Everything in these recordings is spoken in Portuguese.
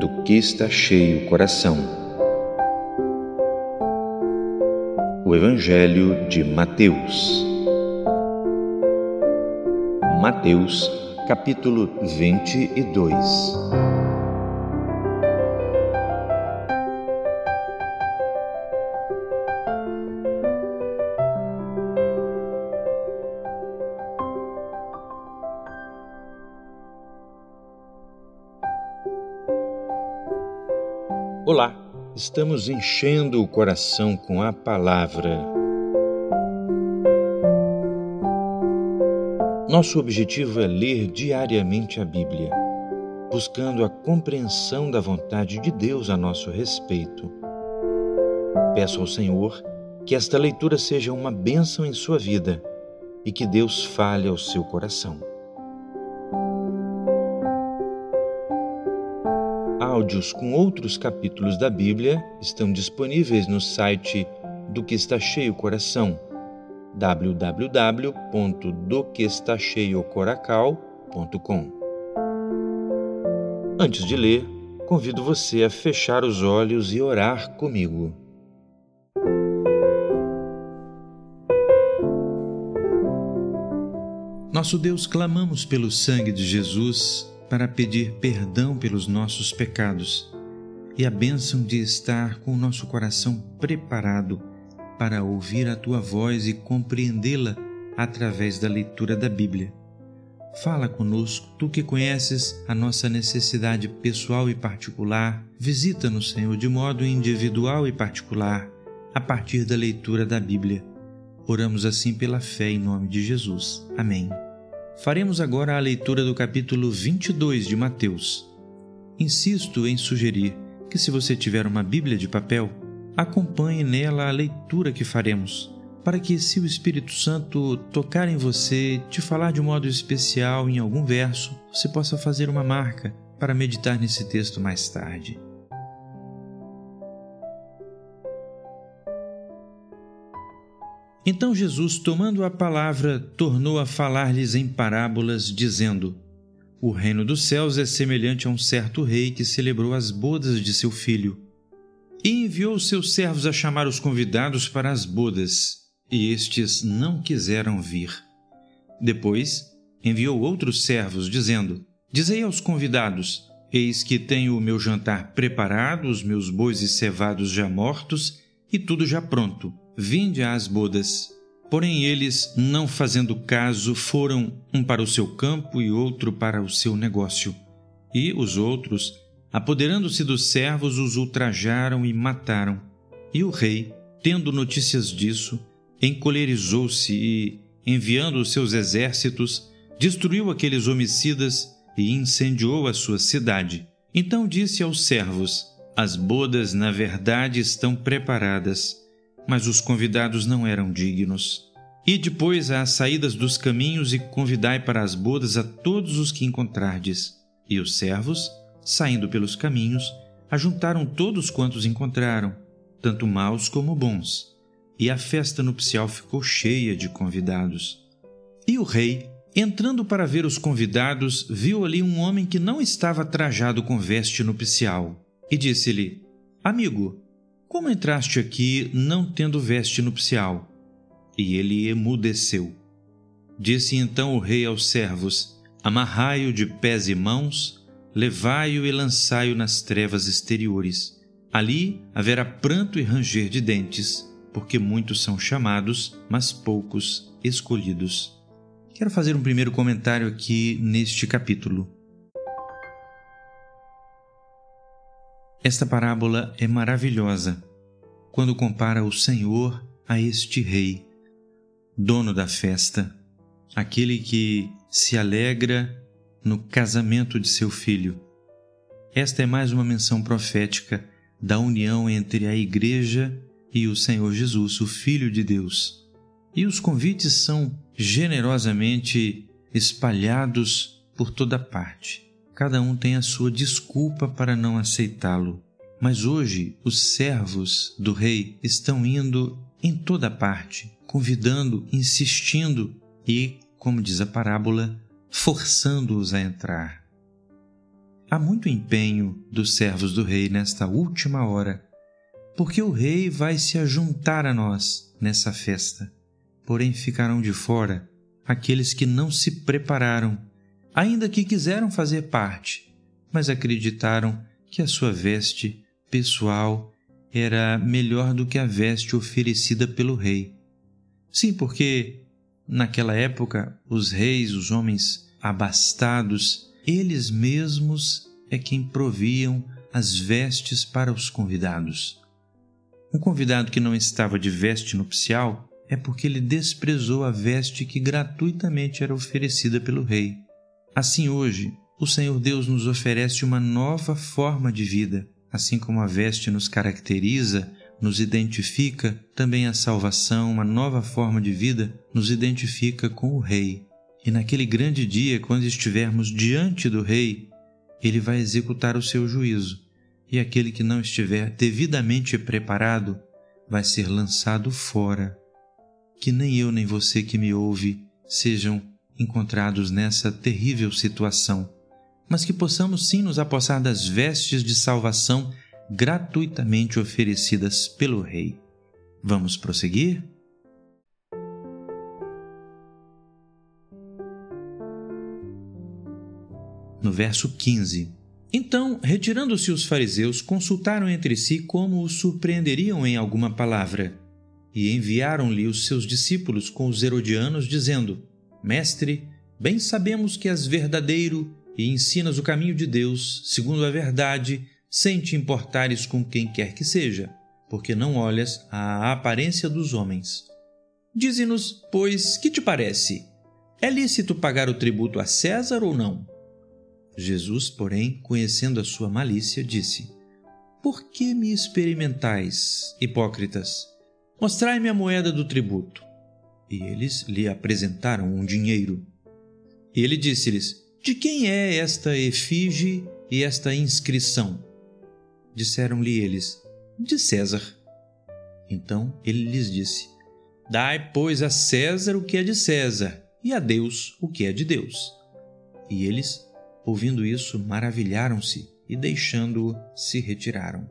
do que está cheio o coração. O Evangelho de Mateus. Mateus, capítulo 22. Olá, estamos enchendo o coração com a palavra. Nosso objetivo é ler diariamente a Bíblia, buscando a compreensão da vontade de Deus a nosso respeito. Peço ao Senhor que esta leitura seja uma bênção em sua vida e que Deus fale ao seu coração. Áudios com outros capítulos da Bíblia estão disponíveis no site do que está cheio coração www.doquestacheiocoracal.com. Antes de ler, convido você a fechar os olhos e orar comigo. Nosso Deus, clamamos pelo sangue de Jesus para pedir perdão pelos nossos pecados e a bênção de estar com o nosso coração preparado para ouvir a tua voz e compreendê-la através da leitura da Bíblia. Fala conosco, tu que conheces a nossa necessidade pessoal e particular, visita-nos, Senhor, de modo individual e particular, a partir da leitura da Bíblia. Oramos assim pela fé em nome de Jesus. Amém. Faremos agora a leitura do capítulo 22 de Mateus. Insisto em sugerir que, se você tiver uma Bíblia de papel, acompanhe nela a leitura que faremos, para que, se o Espírito Santo tocar em você, te falar de modo especial em algum verso, você possa fazer uma marca para meditar nesse texto mais tarde. Então Jesus, tomando a palavra, tornou a falar-lhes em parábolas, dizendo: O reino dos céus é semelhante a um certo rei que celebrou as bodas de seu filho. E enviou seus servos a chamar os convidados para as bodas, e estes não quiseram vir. Depois enviou outros servos, dizendo: Dizei aos convidados: Eis que tenho o meu jantar preparado, os meus bois e cevados já mortos, e tudo já pronto Vinde às bodas. Porém, eles, não fazendo caso, foram um para o seu campo e outro para o seu negócio. E os outros, apoderando-se dos servos, os ultrajaram e mataram. E o rei, tendo notícias disso, encolerizou-se e, enviando os seus exércitos, destruiu aqueles homicidas e incendiou a sua cidade. Então disse aos servos: As bodas, na verdade, estão preparadas mas os convidados não eram dignos. E depois às saídas dos caminhos e convidai para as bodas a todos os que encontrardes. E os servos, saindo pelos caminhos, ajuntaram todos quantos encontraram, tanto maus como bons. E a festa nupcial ficou cheia de convidados. E o rei, entrando para ver os convidados, viu ali um homem que não estava trajado com veste nupcial, e disse-lhe: Amigo, como entraste aqui não tendo veste nupcial? E ele emudeceu. Disse então o rei aos servos: Amarrai-o de pés e mãos, levai-o e lançai-o nas trevas exteriores. Ali haverá pranto e ranger de dentes, porque muitos são chamados, mas poucos escolhidos. Quero fazer um primeiro comentário aqui neste capítulo. Esta parábola é maravilhosa quando compara o Senhor a este rei, dono da festa, aquele que se alegra no casamento de seu filho. Esta é mais uma menção profética da união entre a Igreja e o Senhor Jesus, o Filho de Deus. E os convites são generosamente espalhados por toda parte cada um tem a sua desculpa para não aceitá-lo. Mas hoje os servos do rei estão indo em toda parte, convidando, insistindo e, como diz a parábola, forçando-os a entrar. há muito empenho dos servos do rei nesta última hora, porque o rei vai se ajuntar a nós nessa festa. Porém, ficarão de fora aqueles que não se prepararam, ainda que quiseram fazer parte, mas acreditaram que a sua veste pessoal era melhor do que a veste oferecida pelo rei. Sim, porque naquela época os reis, os homens abastados, eles mesmos é quem proviam as vestes para os convidados. Um convidado que não estava de veste nupcial é porque ele desprezou a veste que gratuitamente era oferecida pelo rei. Assim, hoje, o Senhor Deus nos oferece uma nova forma de vida. Assim como a veste nos caracteriza, nos identifica, também a salvação, uma nova forma de vida, nos identifica com o Rei. E naquele grande dia, quando estivermos diante do Rei, ele vai executar o seu juízo, e aquele que não estiver devidamente preparado vai ser lançado fora. Que nem eu nem você que me ouve sejam encontrados nessa terrível situação, mas que possamos sim nos apossar das vestes de salvação gratuitamente oferecidas pelo Rei. Vamos prosseguir? no verso 15. Então, retirando-se os fariseus, consultaram entre si como o surpreenderiam em alguma palavra. E enviaram-lhe os seus discípulos com os herodianos, dizendo: Mestre, bem sabemos que és verdadeiro e ensinas o caminho de Deus, segundo a verdade, sem te importares com quem quer que seja, porque não olhas à aparência dos homens. Dize-nos, pois, que te parece? É lícito pagar o tributo a César ou não? Jesus, porém, conhecendo a sua malícia, disse: Por que me experimentais, hipócritas? Mostrai-me a moeda do tributo. E eles lhe apresentaram um dinheiro. Ele disse-lhes: De quem é esta efígie e esta inscrição? Disseram-lhe eles: De César. Então ele lhes disse: Dai, pois, a César o que é de César, e a Deus o que é de Deus. E eles Ouvindo isso, maravilharam-se e, deixando-o, se retiraram.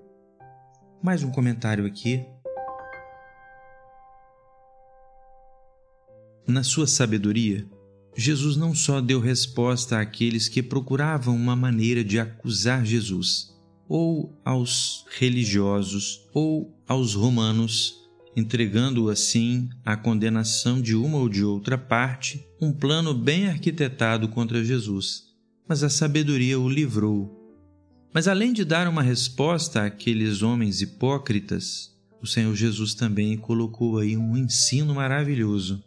Mais um comentário aqui. Na sua sabedoria, Jesus não só deu resposta àqueles que procuravam uma maneira de acusar Jesus, ou aos religiosos, ou aos romanos, entregando assim à condenação de uma ou de outra parte um plano bem arquitetado contra Jesus mas a sabedoria o livrou. Mas além de dar uma resposta àqueles homens hipócritas, o Senhor Jesus também colocou aí um ensino maravilhoso.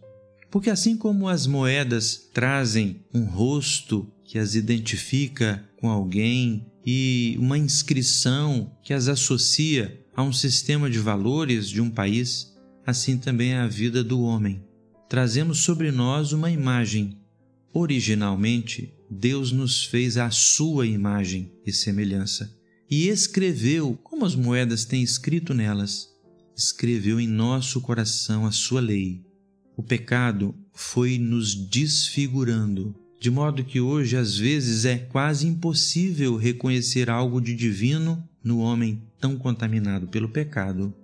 Porque assim como as moedas trazem um rosto que as identifica com alguém e uma inscrição que as associa a um sistema de valores de um país, assim também é a vida do homem. Trazemos sobre nós uma imagem. Originalmente, Deus nos fez à sua imagem e semelhança e escreveu, como as moedas têm escrito nelas, escreveu em nosso coração a sua lei. O pecado foi nos desfigurando, de modo que hoje às vezes é quase impossível reconhecer algo de divino no homem tão contaminado pelo pecado.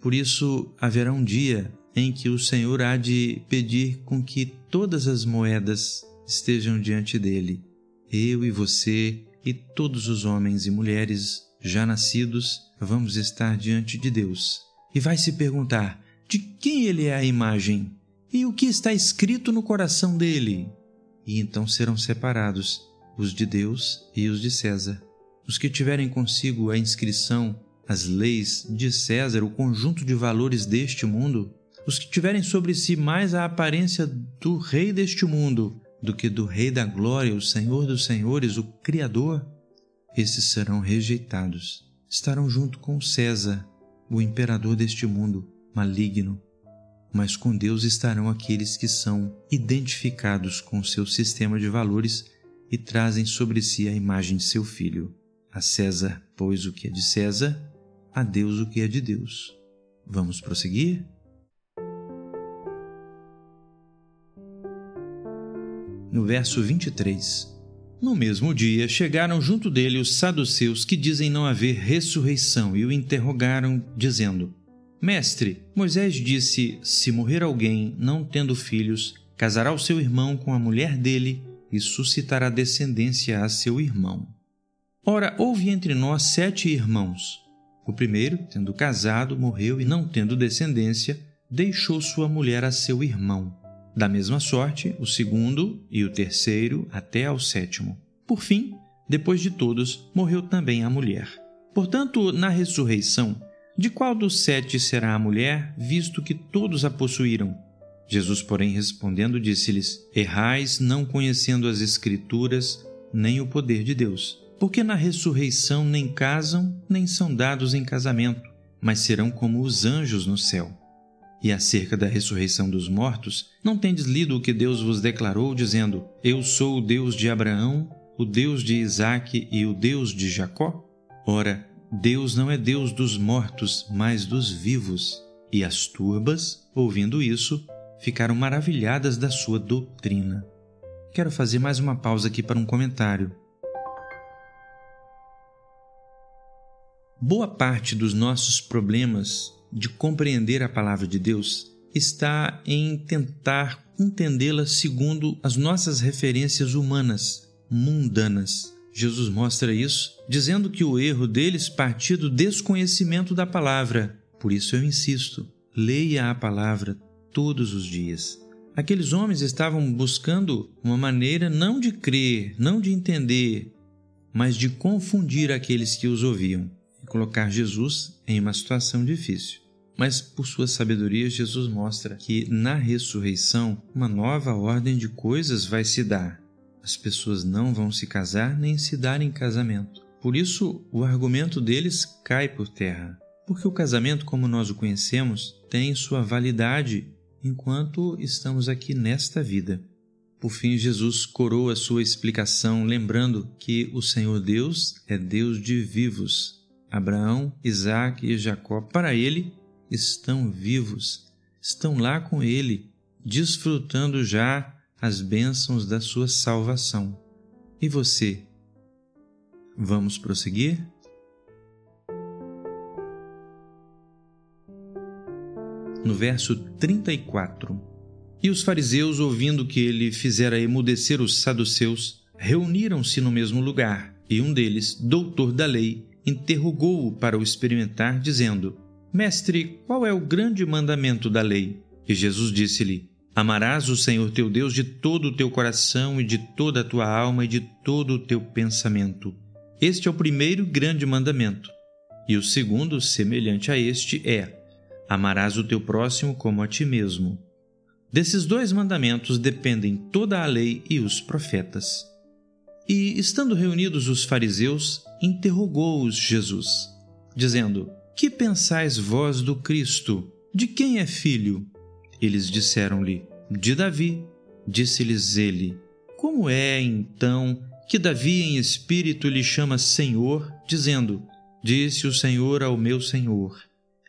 Por isso haverá um dia em que o Senhor há de pedir com que todas as moedas estejam diante dele. Eu e você e todos os homens e mulheres já nascidos vamos estar diante de Deus. E vai se perguntar: de quem ele é a imagem? E o que está escrito no coração dele? E então serão separados os de Deus e os de César. Os que tiverem consigo a inscrição, as leis de César, o conjunto de valores deste mundo, os que tiverem sobre si mais a aparência do rei deste mundo, do que do Rei da Glória, o Senhor dos Senhores, o Criador, esses serão rejeitados. Estarão junto com César, o imperador deste mundo maligno. Mas com Deus estarão aqueles que são identificados com seu sistema de valores e trazem sobre si a imagem de seu filho. A César, pois, o que é de César, a Deus o que é de Deus. Vamos prosseguir? no verso 23. No mesmo dia, chegaram junto dele os saduceus que dizem não haver ressurreição e o interrogaram, dizendo: Mestre, Moisés disse: se morrer alguém não tendo filhos, casará o seu irmão com a mulher dele e suscitará descendência a seu irmão. Ora, houve entre nós sete irmãos. O primeiro, tendo casado, morreu e não tendo descendência, deixou sua mulher a seu irmão. Da mesma sorte, o segundo e o terceiro até ao sétimo. Por fim, depois de todos, morreu também a mulher. Portanto, na ressurreição, de qual dos sete será a mulher, visto que todos a possuíram? Jesus, porém, respondendo, disse-lhes: Errais, não conhecendo as Escrituras, nem o poder de Deus. Porque na ressurreição nem casam, nem são dados em casamento, mas serão como os anjos no céu. E acerca da ressurreição dos mortos, não tendes lido o que Deus vos declarou, dizendo: Eu sou o Deus de Abraão, o Deus de Isaque e o Deus de Jacó? Ora, Deus não é Deus dos mortos, mas dos vivos. E as turbas, ouvindo isso, ficaram maravilhadas da sua doutrina. Quero fazer mais uma pausa aqui para um comentário. Boa parte dos nossos problemas de compreender a palavra de Deus está em tentar entendê-la segundo as nossas referências humanas, mundanas. Jesus mostra isso, dizendo que o erro deles partia do desconhecimento da palavra. Por isso eu insisto, leia a palavra todos os dias. Aqueles homens estavam buscando uma maneira não de crer, não de entender, mas de confundir aqueles que os ouviam colocar Jesus em uma situação difícil. Mas, por sua sabedoria, Jesus mostra que na ressurreição uma nova ordem de coisas vai se dar. As pessoas não vão se casar nem se dar em casamento. Por isso, o argumento deles cai por terra. Porque o casamento, como nós o conhecemos, tem sua validade enquanto estamos aqui nesta vida. Por fim, Jesus coroa sua explicação lembrando que o Senhor Deus é Deus de vivos Abraão, Isaac e Jacó, para ele, estão vivos, estão lá com ele, desfrutando já as bênçãos da sua salvação. E você? Vamos prosseguir? No verso 34. E os fariseus, ouvindo que ele fizera emudecer os saduceus, reuniram-se no mesmo lugar, e um deles, doutor da lei, interrogou-o para o experimentar, dizendo: Mestre, qual é o grande mandamento da lei? E Jesus disse-lhe: Amarás o Senhor teu Deus de todo o teu coração e de toda a tua alma e de todo o teu pensamento. Este é o primeiro grande mandamento. E o segundo, semelhante a este, é: Amarás o teu próximo como a ti mesmo. Desses dois mandamentos dependem toda a lei e os profetas. E, estando reunidos os fariseus, interrogou-os Jesus, dizendo: Que pensais vós do Cristo? De quem é filho? Eles disseram-lhe: De Davi. Disse-lhes ele: Como é, então, que Davi em espírito lhe chama Senhor, dizendo: Disse o Senhor ao meu Senhor: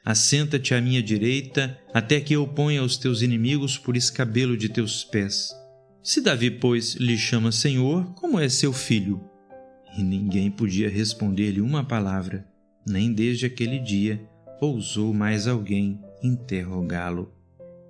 Assenta-te à minha direita, até que eu ponha os teus inimigos por escabelo de teus pés. Se Davi, pois, lhe chama Senhor, como é seu filho? E ninguém podia responder-lhe uma palavra, nem desde aquele dia ousou mais alguém interrogá-lo.